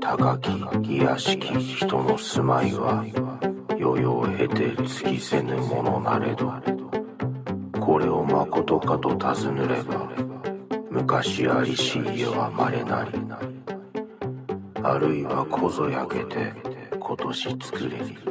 高き卑しき人の住まいは世々を経て尽きせぬものなれどこれをまことかと尋ねれば昔ありし家は稀なりあるいはこぞ焼けて今年作れり